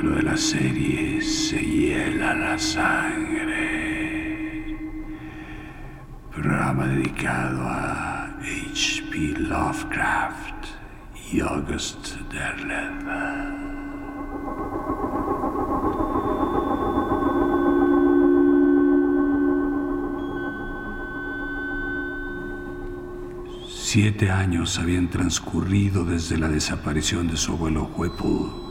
Dentro de la serie se hiela la sangre. Programa dedicado a H.P. Lovecraft y August Derleth. Siete años habían transcurrido desde la desaparición de su abuelo Whipple,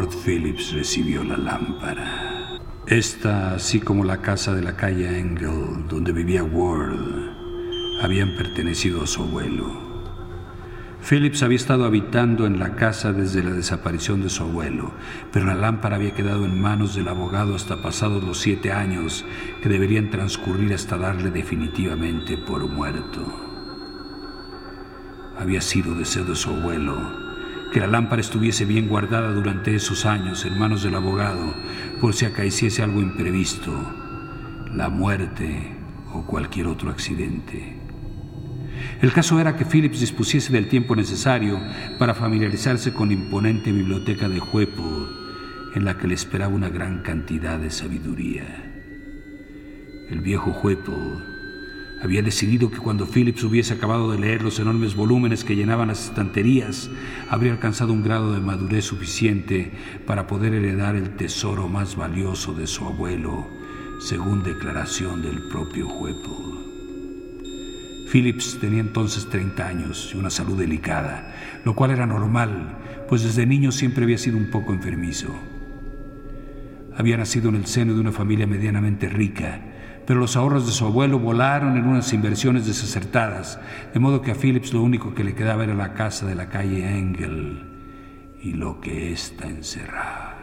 Ward Phillips recibió la lámpara. Esta, así como la casa de la calle Engel, donde vivía Ward, habían pertenecido a su abuelo. Phillips había estado habitando en la casa desde la desaparición de su abuelo, pero la lámpara había quedado en manos del abogado hasta pasados los siete años que deberían transcurrir hasta darle definitivamente por muerto. Había sido deseo de su abuelo que la lámpara estuviese bien guardada durante esos años en manos del abogado por si acaeciese algo imprevisto, la muerte o cualquier otro accidente. El caso era que Phillips dispusiese del tiempo necesario para familiarizarse con la imponente biblioteca de Whipple, en la que le esperaba una gran cantidad de sabiduría. El viejo Whipple había decidido que cuando Phillips hubiese acabado de leer los enormes volúmenes que llenaban las estanterías, habría alcanzado un grado de madurez suficiente para poder heredar el tesoro más valioso de su abuelo, según declaración del propio Whipple. Phillips tenía entonces 30 años y una salud delicada, lo cual era normal, pues desde niño siempre había sido un poco enfermizo. Había nacido en el seno de una familia medianamente rica, pero los ahorros de su abuelo volaron en unas inversiones desacertadas, de modo que a Phillips lo único que le quedaba era la casa de la calle Engel y lo que ésta encerraba.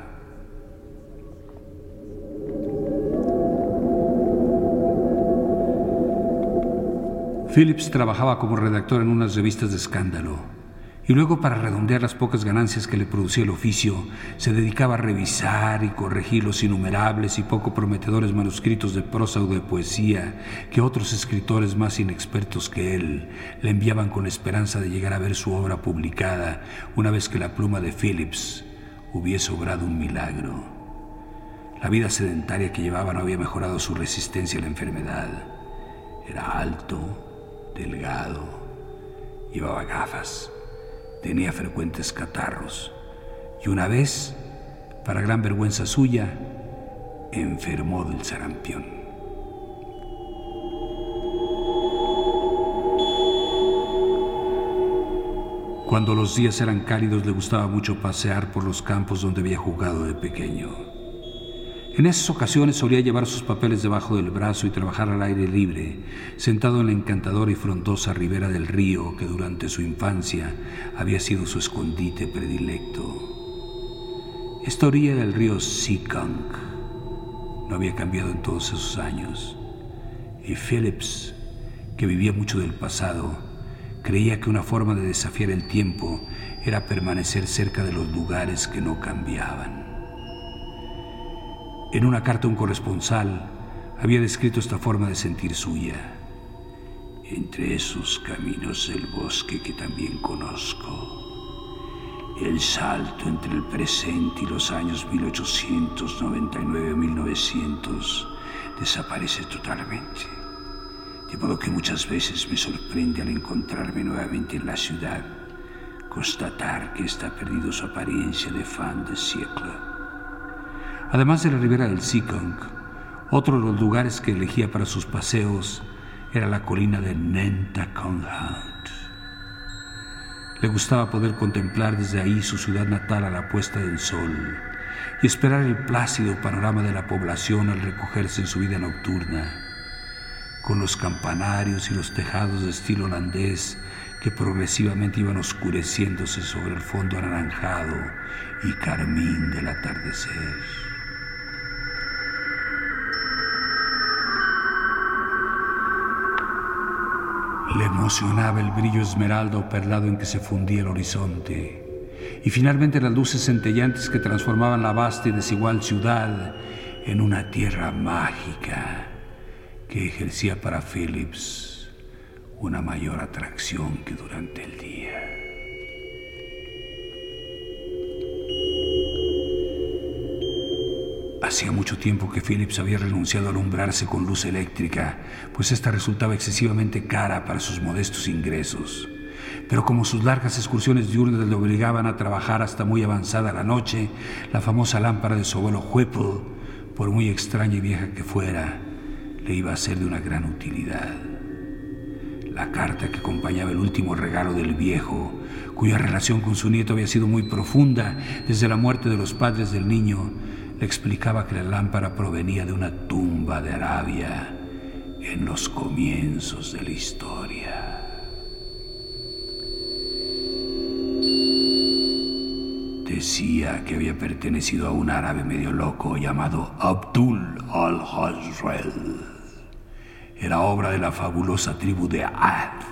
Phillips trabajaba como redactor en unas revistas de escándalo y luego para redondear las pocas ganancias que le producía el oficio, se dedicaba a revisar y corregir los innumerables y poco prometedores manuscritos de prosa o de poesía que otros escritores más inexpertos que él le enviaban con esperanza de llegar a ver su obra publicada una vez que la pluma de Phillips hubiese obrado un milagro. La vida sedentaria que llevaba no había mejorado su resistencia a la enfermedad. Era alto, delgado, llevaba gafas, tenía frecuentes catarros y una vez, para gran vergüenza suya, enfermó del sarampión. Cuando los días eran cálidos le gustaba mucho pasear por los campos donde había jugado de pequeño. En esas ocasiones solía llevar sus papeles debajo del brazo y trabajar al aire libre, sentado en la encantadora y frondosa ribera del río que durante su infancia había sido su escondite predilecto. Esta orilla del río Seekonk no había cambiado en todos esos años, y Phillips, que vivía mucho del pasado, creía que una forma de desafiar el tiempo era permanecer cerca de los lugares que no cambiaban. En una carta un corresponsal había descrito esta forma de sentir suya. Entre esos caminos del bosque que también conozco, el salto entre el presente y los años 1899-1900 desaparece totalmente. De modo que muchas veces me sorprende al encontrarme nuevamente en la ciudad, constatar que está perdido su apariencia de fan de siglo. Además de la ribera del Sikong, otro de los lugares que elegía para sus paseos era la colina de Nentaconghant. Le gustaba poder contemplar desde ahí su ciudad natal a la puesta del sol y esperar el plácido panorama de la población al recogerse en su vida nocturna, con los campanarios y los tejados de estilo holandés que progresivamente iban oscureciéndose sobre el fondo anaranjado y carmín del atardecer. Le emocionaba el brillo esmeralda o perlado en que se fundía el horizonte. Y finalmente las luces centellantes que transformaban la vasta y desigual ciudad en una tierra mágica que ejercía para Phillips una mayor atracción que durante el día. Hacía mucho tiempo que Phillips había renunciado a alumbrarse con luz eléctrica, pues esta resultaba excesivamente cara para sus modestos ingresos. Pero como sus largas excursiones diurnas le obligaban a trabajar hasta muy avanzada la noche, la famosa lámpara de su abuelo Whipple, por muy extraña y vieja que fuera, le iba a ser de una gran utilidad. La carta que acompañaba el último regalo del viejo, cuya relación con su nieto había sido muy profunda desde la muerte de los padres del niño, le explicaba que la lámpara provenía de una tumba de Arabia en los comienzos de la historia. Decía que había pertenecido a un árabe medio loco llamado Abdul al-Hazrel. Era obra de la fabulosa tribu de Ad,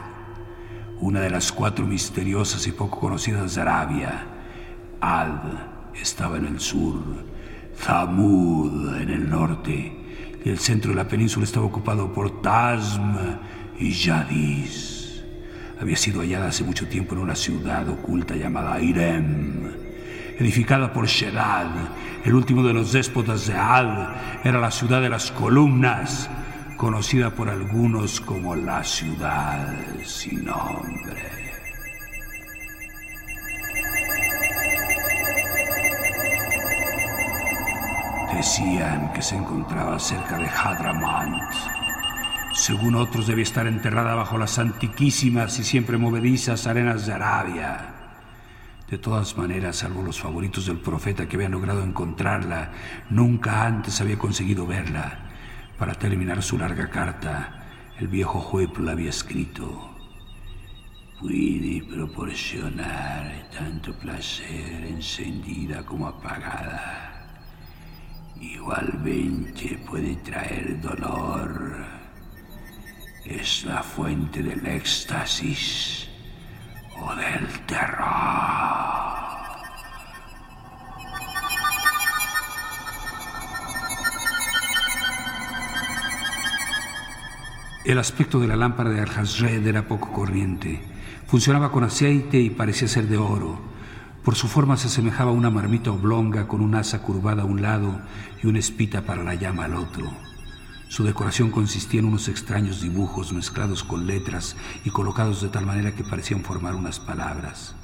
una de las cuatro misteriosas y poco conocidas de Arabia. Ad estaba en el sur Zamud en el norte y el centro de la península estaba ocupado por Tazm y Yadis. Había sido hallada hace mucho tiempo en una ciudad oculta llamada Irem, edificada por Shedad, el último de los déspotas de Ad. Era la ciudad de las columnas, conocida por algunos como la ciudad sin nombre. Decían que se encontraba cerca de Hadramant. Según otros, debía estar enterrada bajo las antiquísimas y siempre movedizas arenas de Arabia. De todas maneras, salvo los favoritos del profeta que habían logrado encontrarla, nunca antes había conseguido verla. Para terminar su larga carta, el viejo Whipple había escrito: Puede proporcionar tanto placer encendida como apagada igualmente puede traer dolor. Es la fuente del éxtasis o del terror. El aspecto de la lámpara de Al-Hazred era poco corriente. Funcionaba con aceite y parecía ser de oro. Por su forma se asemejaba a una marmita oblonga con un asa curvada a un lado y una espita para la llama al otro. Su decoración consistía en unos extraños dibujos mezclados con letras y colocados de tal manera que parecían formar unas palabras.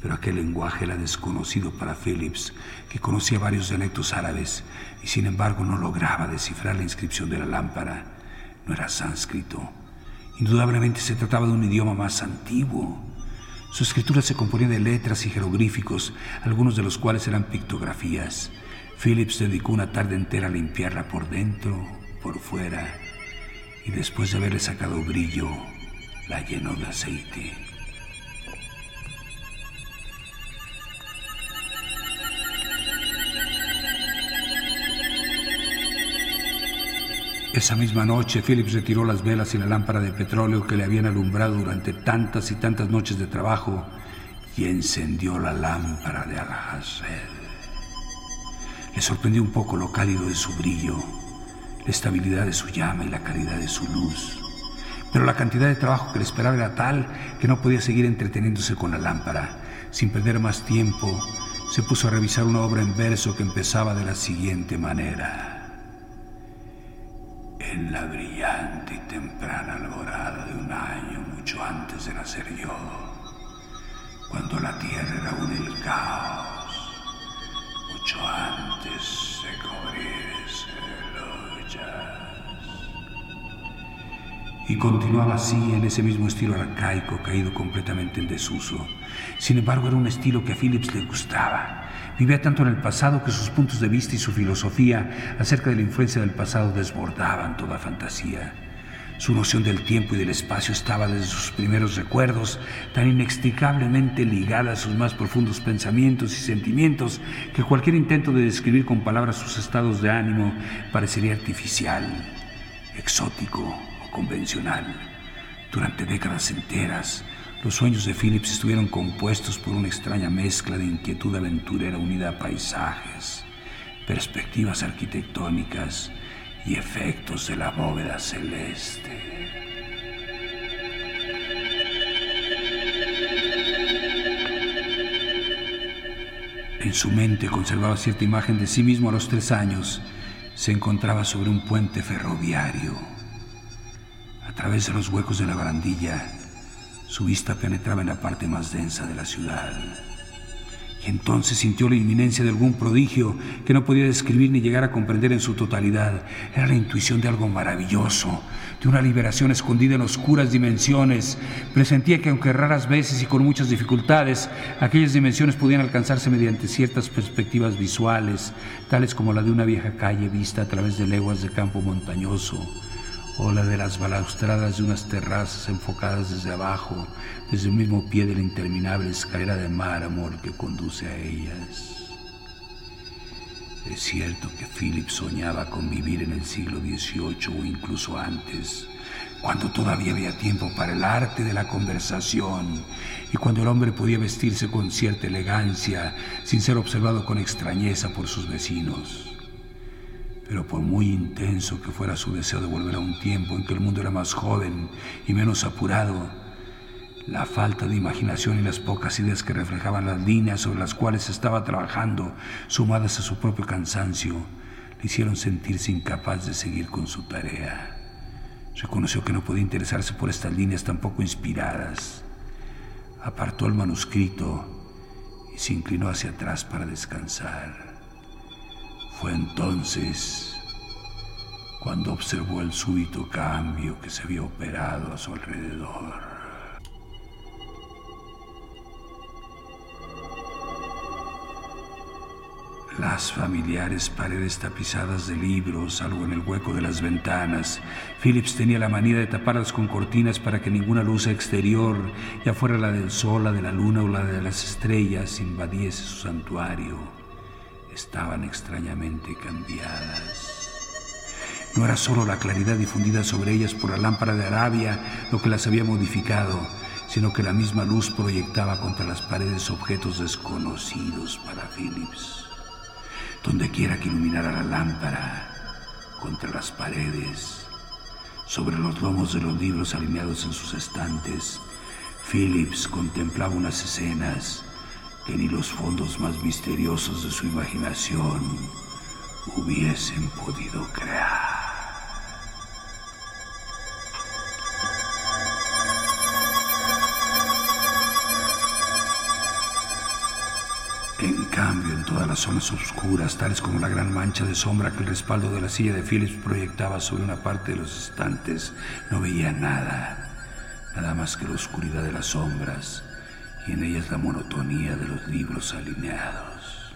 Pero aquel lenguaje era desconocido para Phillips, que conocía varios dialectos árabes y sin embargo no lograba descifrar la inscripción de la lámpara. No era sánscrito. Indudablemente se trataba de un idioma más antiguo. Su escritura se componía de letras y jeroglíficos, algunos de los cuales eran pictografías. Phillips dedicó una tarde entera a limpiarla por dentro, por fuera, y después de haberle sacado brillo, la llenó de aceite. Esa misma noche, Phillips retiró las velas y la lámpara de petróleo que le habían alumbrado durante tantas y tantas noches de trabajo y encendió la lámpara de al Le sorprendió un poco lo cálido de su brillo, la estabilidad de su llama y la calidad de su luz. Pero la cantidad de trabajo que le esperaba era tal que no podía seguir entreteniéndose con la lámpara. Sin perder más tiempo, se puso a revisar una obra en verso que empezaba de la siguiente manera en la brillante y temprana alborada de un año mucho antes de nacer yo, cuando la tierra era aún el caos, mucho antes y continuaba así en ese mismo estilo arcaico caído completamente en desuso. Sin embargo, era un estilo que a Phillips le gustaba. Vivía tanto en el pasado que sus puntos de vista y su filosofía acerca de la influencia del pasado desbordaban toda fantasía. Su noción del tiempo y del espacio estaba desde sus primeros recuerdos tan inextricablemente ligada a sus más profundos pensamientos y sentimientos que cualquier intento de describir con palabras sus estados de ánimo parecería artificial, exótico convencional. Durante décadas enteras, los sueños de Phillips estuvieron compuestos por una extraña mezcla de inquietud aventurera unida a paisajes, perspectivas arquitectónicas y efectos de la bóveda celeste. En su mente conservaba cierta imagen de sí mismo a los tres años. Se encontraba sobre un puente ferroviario través de los huecos de la barandilla, su vista penetraba en la parte más densa de la ciudad. Y entonces sintió la inminencia de algún prodigio que no podía describir ni llegar a comprender en su totalidad. Era la intuición de algo maravilloso, de una liberación escondida en oscuras dimensiones. Presentía que aunque raras veces y con muchas dificultades, aquellas dimensiones podían alcanzarse mediante ciertas perspectivas visuales, tales como la de una vieja calle vista a través de leguas de campo montañoso o la de las balaustradas de unas terrazas enfocadas desde abajo, desde el mismo pie de la interminable escalera de mármol que conduce a ellas. Es cierto que Philip soñaba con vivir en el siglo XVIII o incluso antes, cuando todavía había tiempo para el arte de la conversación y cuando el hombre podía vestirse con cierta elegancia sin ser observado con extrañeza por sus vecinos. Pero por muy intenso que fuera su deseo de volver a un tiempo en que el mundo era más joven y menos apurado, la falta de imaginación y las pocas ideas que reflejaban las líneas sobre las cuales estaba trabajando, sumadas a su propio cansancio, le hicieron sentirse incapaz de seguir con su tarea. Reconoció que no podía interesarse por estas líneas tan poco inspiradas. Apartó el manuscrito y se inclinó hacia atrás para descansar. Fue entonces cuando observó el súbito cambio que se había operado a su alrededor. Las familiares paredes tapizadas de libros, algo en el hueco de las ventanas. Phillips tenía la manía de taparlas con cortinas para que ninguna luz exterior, ya fuera la del sol, la de la luna o la de las estrellas, invadiese su santuario estaban extrañamente cambiadas. No era solo la claridad difundida sobre ellas por la lámpara de Arabia lo que las había modificado, sino que la misma luz proyectaba contra las paredes objetos desconocidos para Phillips. Donde quiera que iluminara la lámpara, contra las paredes, sobre los lomos de los libros alineados en sus estantes, Phillips contemplaba unas escenas que ni los fondos más misteriosos de su imaginación hubiesen podido crear. En cambio, en todas las zonas oscuras, tales como la gran mancha de sombra que el respaldo de la silla de Phillips proyectaba sobre una parte de los estantes, no veía nada, nada más que la oscuridad de las sombras y en ellas la monotonía de los libros alineados.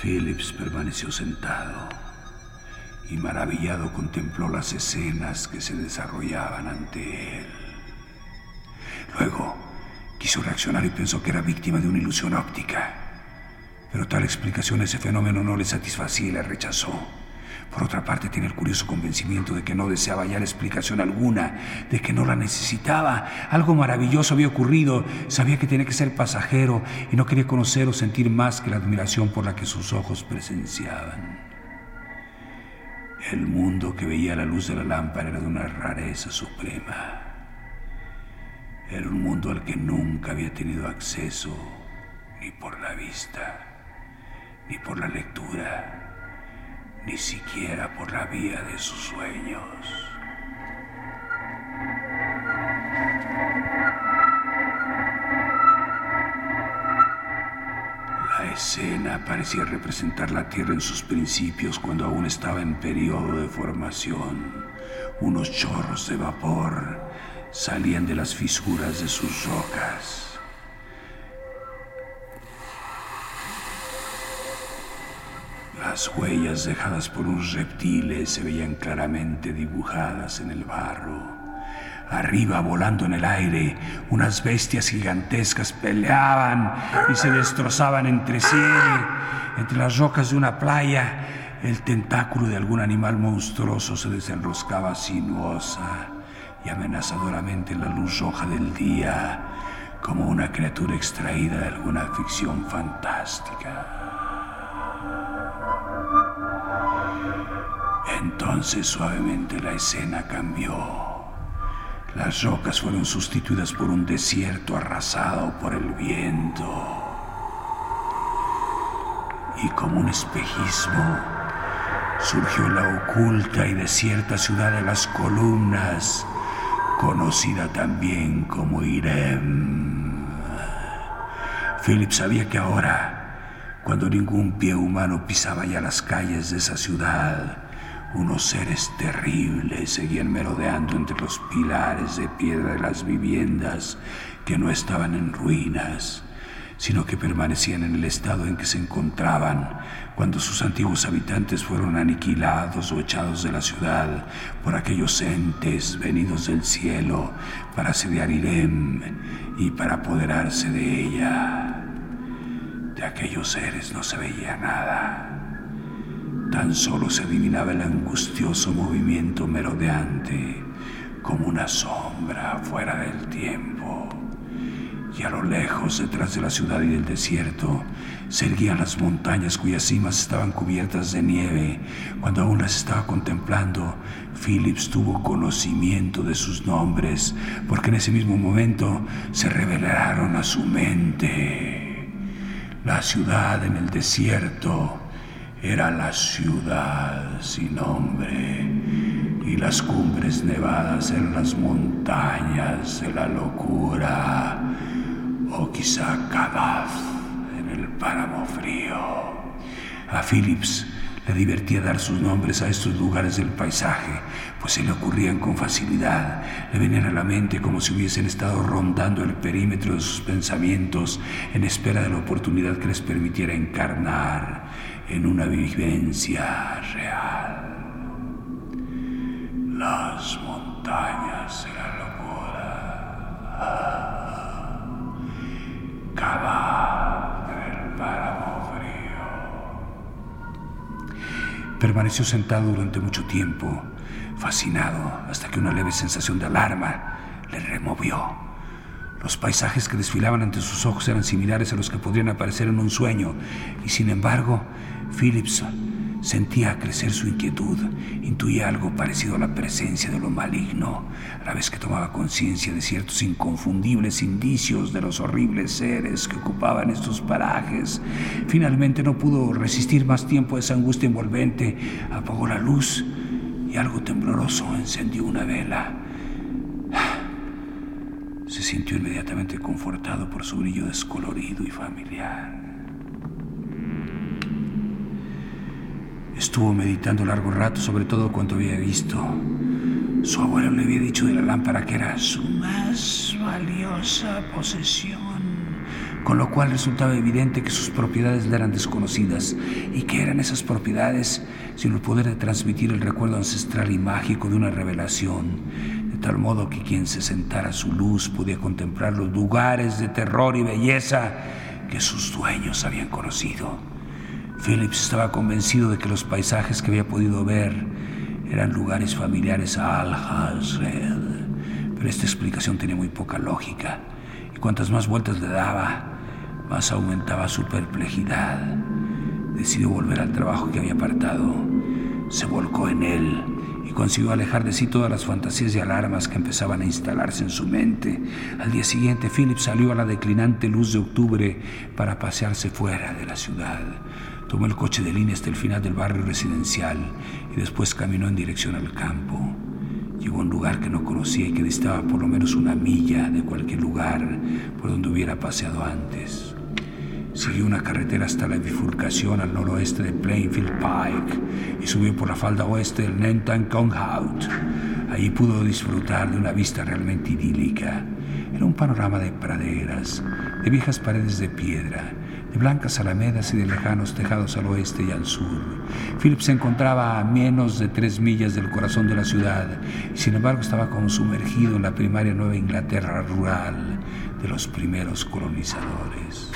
Phillips permaneció sentado y maravillado contempló las escenas que se desarrollaban ante él. Luego quiso reaccionar y pensó que era víctima de una ilusión óptica, pero tal explicación a ese fenómeno no le satisfacía y la rechazó. Por otra parte, tiene el curioso convencimiento de que no deseaba hallar explicación alguna, de que no la necesitaba. Algo maravilloso había ocurrido, sabía que tenía que ser pasajero y no quería conocer o sentir más que la admiración por la que sus ojos presenciaban. El mundo que veía la luz de la lámpara era de una rareza suprema. Era un mundo al que nunca había tenido acceso, ni por la vista, ni por la lectura ni siquiera por la vía de sus sueños. La escena parecía representar la Tierra en sus principios cuando aún estaba en periodo de formación. Unos chorros de vapor salían de las fisuras de sus rocas. Las huellas dejadas por unos reptiles se veían claramente dibujadas en el barro. Arriba, volando en el aire, unas bestias gigantescas peleaban y se destrozaban entre sí. Entre las rocas de una playa, el tentáculo de algún animal monstruoso se desenroscaba sinuosa y amenazadoramente en la luz roja del día, como una criatura extraída de alguna ficción fantástica. Entonces suavemente la escena cambió. Las rocas fueron sustituidas por un desierto arrasado por el viento. Y como un espejismo, surgió la oculta y desierta ciudad de las columnas, conocida también como Irem. Philip sabía que ahora, cuando ningún pie humano pisaba ya las calles de esa ciudad, unos seres terribles seguían merodeando entre los pilares de piedra de las viviendas que no estaban en ruinas, sino que permanecían en el estado en que se encontraban cuando sus antiguos habitantes fueron aniquilados o echados de la ciudad por aquellos entes venidos del cielo para asediar Irem y para apoderarse de ella. De aquellos seres no se veía nada. Tan solo se adivinaba el angustioso movimiento merodeante como una sombra fuera del tiempo. Y a lo lejos, detrás de la ciudad y del desierto, se erguían las montañas cuyas cimas estaban cubiertas de nieve. Cuando aún las estaba contemplando, Phillips tuvo conocimiento de sus nombres, porque en ese mismo momento se revelaron a su mente. La ciudad en el desierto era la ciudad sin nombre y las cumbres nevadas en las montañas de la locura o quizá Kadaf en el páramo frío. A Phillips le divertía dar sus nombres a estos lugares del paisaje, pues se le ocurrían con facilidad, le venían a la mente como si hubiesen estado rondando el perímetro de sus pensamientos en espera de la oportunidad que les permitiera encarnar en una vivencia real. Las montañas de la locura. Cava del páramo frío. Permaneció sentado durante mucho tiempo, fascinado, hasta que una leve sensación de alarma le removió. Los paisajes que desfilaban ante sus ojos eran similares a los que podrían aparecer en un sueño, y sin embargo, Phillips sentía crecer su inquietud, intuía algo parecido a la presencia de lo maligno, a la vez que tomaba conciencia de ciertos inconfundibles indicios de los horribles seres que ocupaban estos parajes. Finalmente no pudo resistir más tiempo a esa angustia envolvente, apagó la luz y algo tembloroso encendió una vela. Se sintió inmediatamente confortado por su brillo descolorido y familiar. Estuvo meditando largo rato sobre todo cuanto había visto. Su abuelo le había dicho de la lámpara que era su más valiosa posesión, con lo cual resultaba evidente que sus propiedades le eran desconocidas y que eran esas propiedades sin el poder de transmitir el recuerdo ancestral y mágico de una revelación tal modo que quien se sentara a su luz podía contemplar los lugares de terror y belleza que sus dueños habían conocido. Phillips estaba convencido de que los paisajes que había podido ver eran lugares familiares a Al-Hazred, pero esta explicación tenía muy poca lógica, y cuantas más vueltas le daba, más aumentaba su perplejidad. Decidió volver al trabajo que había apartado, se volcó en él consiguió alejar de sí todas las fantasías y alarmas que empezaban a instalarse en su mente. Al día siguiente, Philip salió a la declinante luz de octubre para pasearse fuera de la ciudad. Tomó el coche de línea hasta el final del barrio residencial y después caminó en dirección al campo. Llegó a un lugar que no conocía y que distaba por lo menos una milla de cualquier lugar por donde hubiera paseado antes. Siguió una carretera hasta la bifurcación al noroeste de Plainfield Pike y subió por la falda oeste del Nentan Hout. Allí pudo disfrutar de una vista realmente idílica. Era un panorama de praderas, de viejas paredes de piedra, de blancas alamedas y de lejanos tejados al oeste y al sur. Philip se encontraba a menos de tres millas del corazón de la ciudad y sin embargo estaba como sumergido en la primaria Nueva Inglaterra rural de los primeros colonizadores.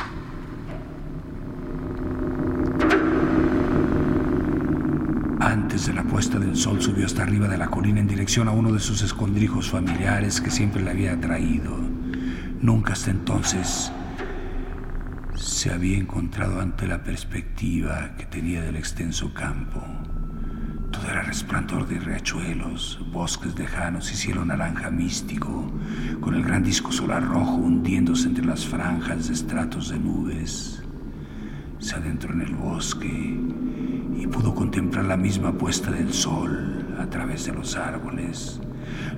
Antes de la puesta del sol subió hasta arriba de la colina en dirección a uno de sus escondrijos familiares que siempre le había atraído. Nunca hasta entonces se había encontrado ante la perspectiva que tenía del extenso campo. Todo era resplandor de riachuelos, bosques lejanos y cielo naranja místico, con el gran disco solar rojo hundiéndose entre las franjas de estratos de nubes. Se adentró en el bosque y pudo contemplar la misma puesta del sol a través de los árboles.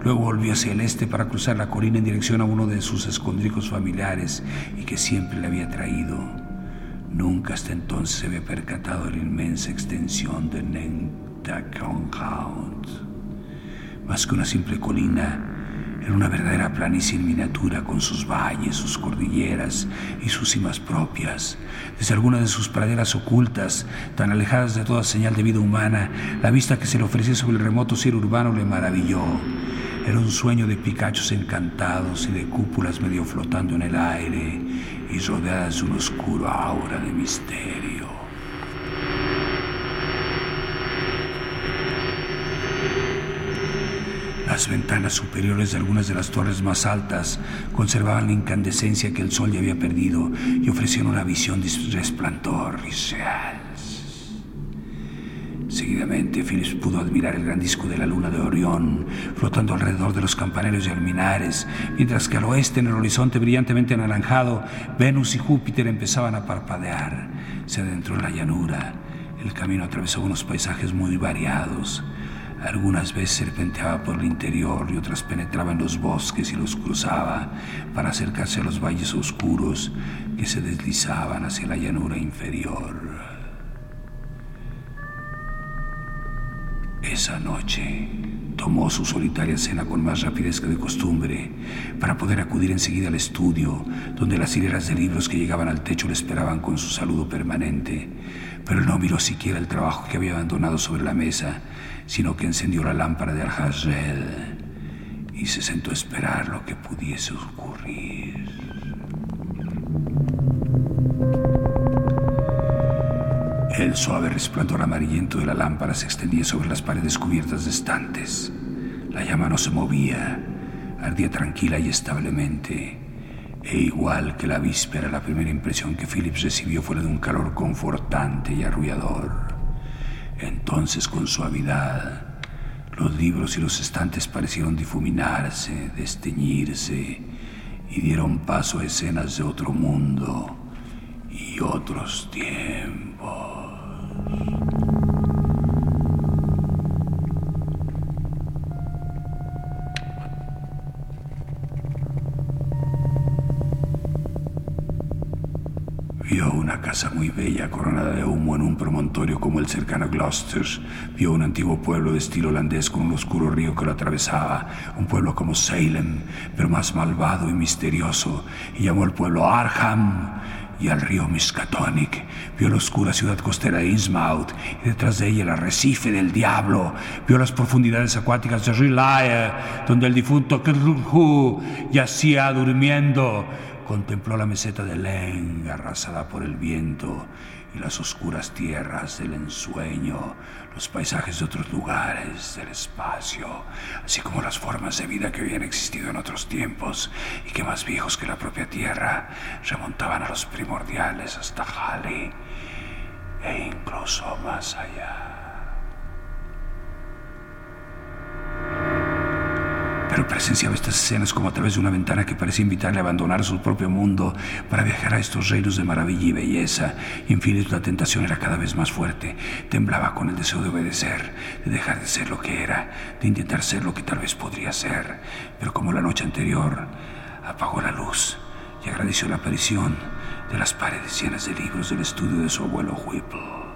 Luego volvió hacia el este para cruzar la colina en dirección a uno de sus escondrijos familiares y que siempre le había traído. Nunca hasta entonces se había percatado de la inmensa extensión de Nentacon Más que una simple colina, era una verdadera planicie en miniatura con sus valles, sus cordilleras y sus cimas propias. Desde algunas de sus praderas ocultas, tan alejadas de toda señal de vida humana, la vista que se le ofrecía sobre el remoto cielo urbano le maravilló. Era un sueño de picachos encantados y de cúpulas medio flotando en el aire y rodeadas de un oscuro aura de misterio. Las ventanas superiores de algunas de las torres más altas conservaban la incandescencia que el sol ya había perdido y ofrecían una visión de resplandor real. Seguidamente, Phillips pudo admirar el gran disco de la luna de Orión flotando alrededor de los campaneros y alminares, mientras que al oeste, en el horizonte brillantemente anaranjado, Venus y Júpiter empezaban a parpadear. Se adentró en la llanura. El camino atravesó unos paisajes muy variados. Algunas veces serpenteaba por el interior y otras penetraba en los bosques y los cruzaba para acercarse a los valles oscuros que se deslizaban hacia la llanura inferior. Esa noche tomó su solitaria cena con más rapidez que de costumbre para poder acudir enseguida al estudio, donde las hileras de libros que llegaban al techo le esperaban con su saludo permanente. Pero no miró siquiera el trabajo que había abandonado sobre la mesa sino que encendió la lámpara de Al-Hajjel y se sentó a esperar lo que pudiese ocurrir. El suave resplandor amarillento de la lámpara se extendía sobre las paredes cubiertas de estantes. La llama no se movía, ardía tranquila y establemente. E igual que la víspera, la primera impresión que Phillips recibió fue la de un calor confortante y arrullador. Entonces con suavidad los libros y los estantes parecieron difuminarse, desteñirse y dieron paso a escenas de otro mundo y otros tiempos. Vio casa muy bella coronada de humo en un promontorio como el cercano Gloucester. Vio un antiguo pueblo de estilo holandés con un oscuro río que lo atravesaba. Un pueblo como Salem, pero más malvado y misterioso. Y llamó al pueblo Arham y al río Miskatonic. Vio la oscura ciudad costera de Innsmouth y detrás de ella el arrecife del diablo. Vio las profundidades acuáticas de Rilaya, donde el difunto Krulhu yacía durmiendo contempló la meseta de Leng arrasada por el viento y las oscuras tierras del ensueño, los paisajes de otros lugares del espacio, así como las formas de vida que habían existido en otros tiempos y que más viejos que la propia tierra remontaban a los primordiales hasta Halley e incluso más allá. Pero presenciaba estas escenas como a través de una ventana que parecía invitarle a abandonar su propio mundo para viajar a estos reinos de maravilla y belleza. Fin, la tentación era cada vez más fuerte. Temblaba con el deseo de obedecer, de dejar de ser lo que era, de intentar ser lo que tal vez podría ser. Pero como la noche anterior, apagó la luz y agradeció la aparición de las paredes llenas de libros del estudio de su abuelo Whipple.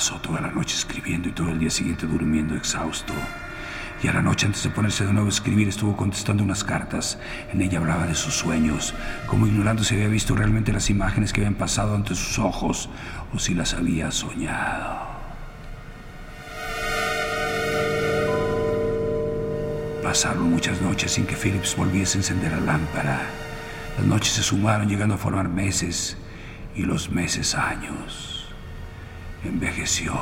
Pasó toda la noche escribiendo y todo el día siguiente durmiendo exhausto. Y a la noche antes de ponerse de nuevo a escribir estuvo contestando unas cartas. En ella hablaba de sus sueños, como ignorando si había visto realmente las imágenes que habían pasado ante sus ojos o si las había soñado. Pasaron muchas noches sin que Phillips volviese a encender la lámpara. Las noches se sumaron llegando a formar meses y los meses años. Envejeció.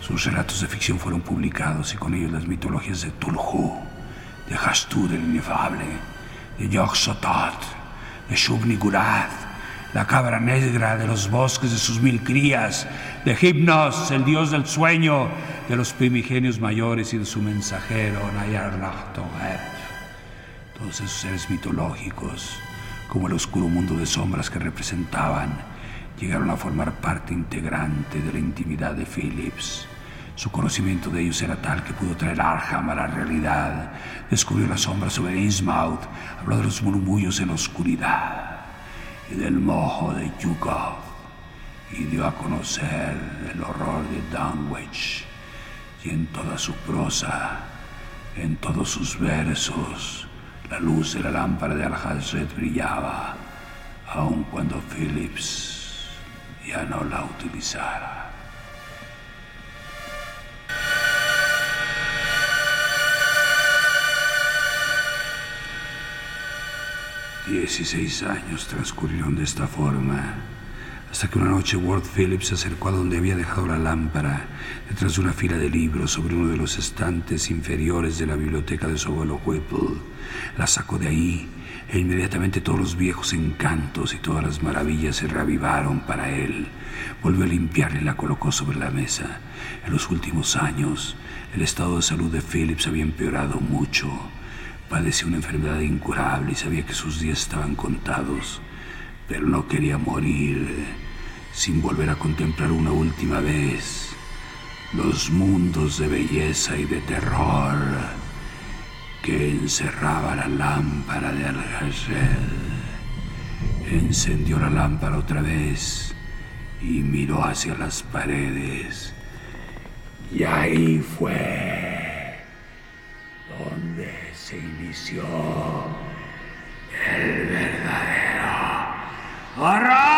Sus relatos de ficción fueron publicados y con ellos las mitologías de Tulhu, de Hastur el Inefable, de Yog de Shub-Niggurath, la cabra negra de los bosques de sus mil crías, de Hypnos, el dios del sueño, de los primigenios mayores y de su mensajero, Nayarlachtogep. Todos esos seres mitológicos, como el oscuro mundo de sombras que representaban, llegaron a formar parte integrante de la intimidad de Phillips. Su conocimiento de ellos era tal que pudo traer Arham a la realidad. Descubrió la sombra sobre Innsmouth, habló de los murmullos en la oscuridad y del mojo de Yukov y dio a conocer el horror de Dunwich y en toda su prosa, en todos sus versos, la luz de la lámpara de Alhazred brillaba, aun cuando Phillips ya no la utilizara. Dieciséis años transcurrieron de esta forma, hasta que una noche Ward Phillips se acercó a donde había dejado la lámpara, detrás de una fila de libros sobre uno de los estantes inferiores de la biblioteca de su abuelo Whipple. La sacó de ahí e inmediatamente todos los viejos encantos y todas las maravillas se reavivaron para él. Volvió a limpiarla y la colocó sobre la mesa. En los últimos años, el estado de salud de Phillips había empeorado mucho. Padecía una enfermedad incurable y sabía que sus días estaban contados, pero no quería morir sin volver a contemplar una última vez los mundos de belleza y de terror que encerraba la lámpara de al Encendió la lámpara otra vez y miró hacia las paredes. Y ahí fue donde se inició el verdadero horror.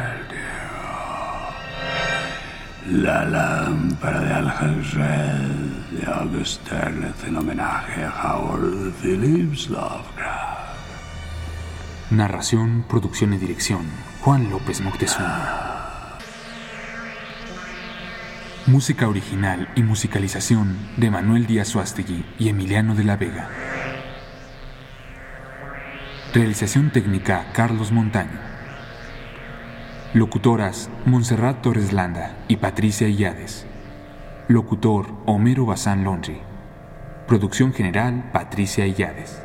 La lámpara de Alhazred de August Derleth en homenaje a Howard Phillips Lovecraft. Narración, producción y dirección. Juan López Moctezuma. Música original y musicalización de Manuel Díaz Suástegui y Emiliano de la Vega. Realización técnica Carlos Montaño. Locutoras Montserrat Torres Landa y Patricia Illades. Locutor Homero Bazán Lonri. Producción general Patricia Illades.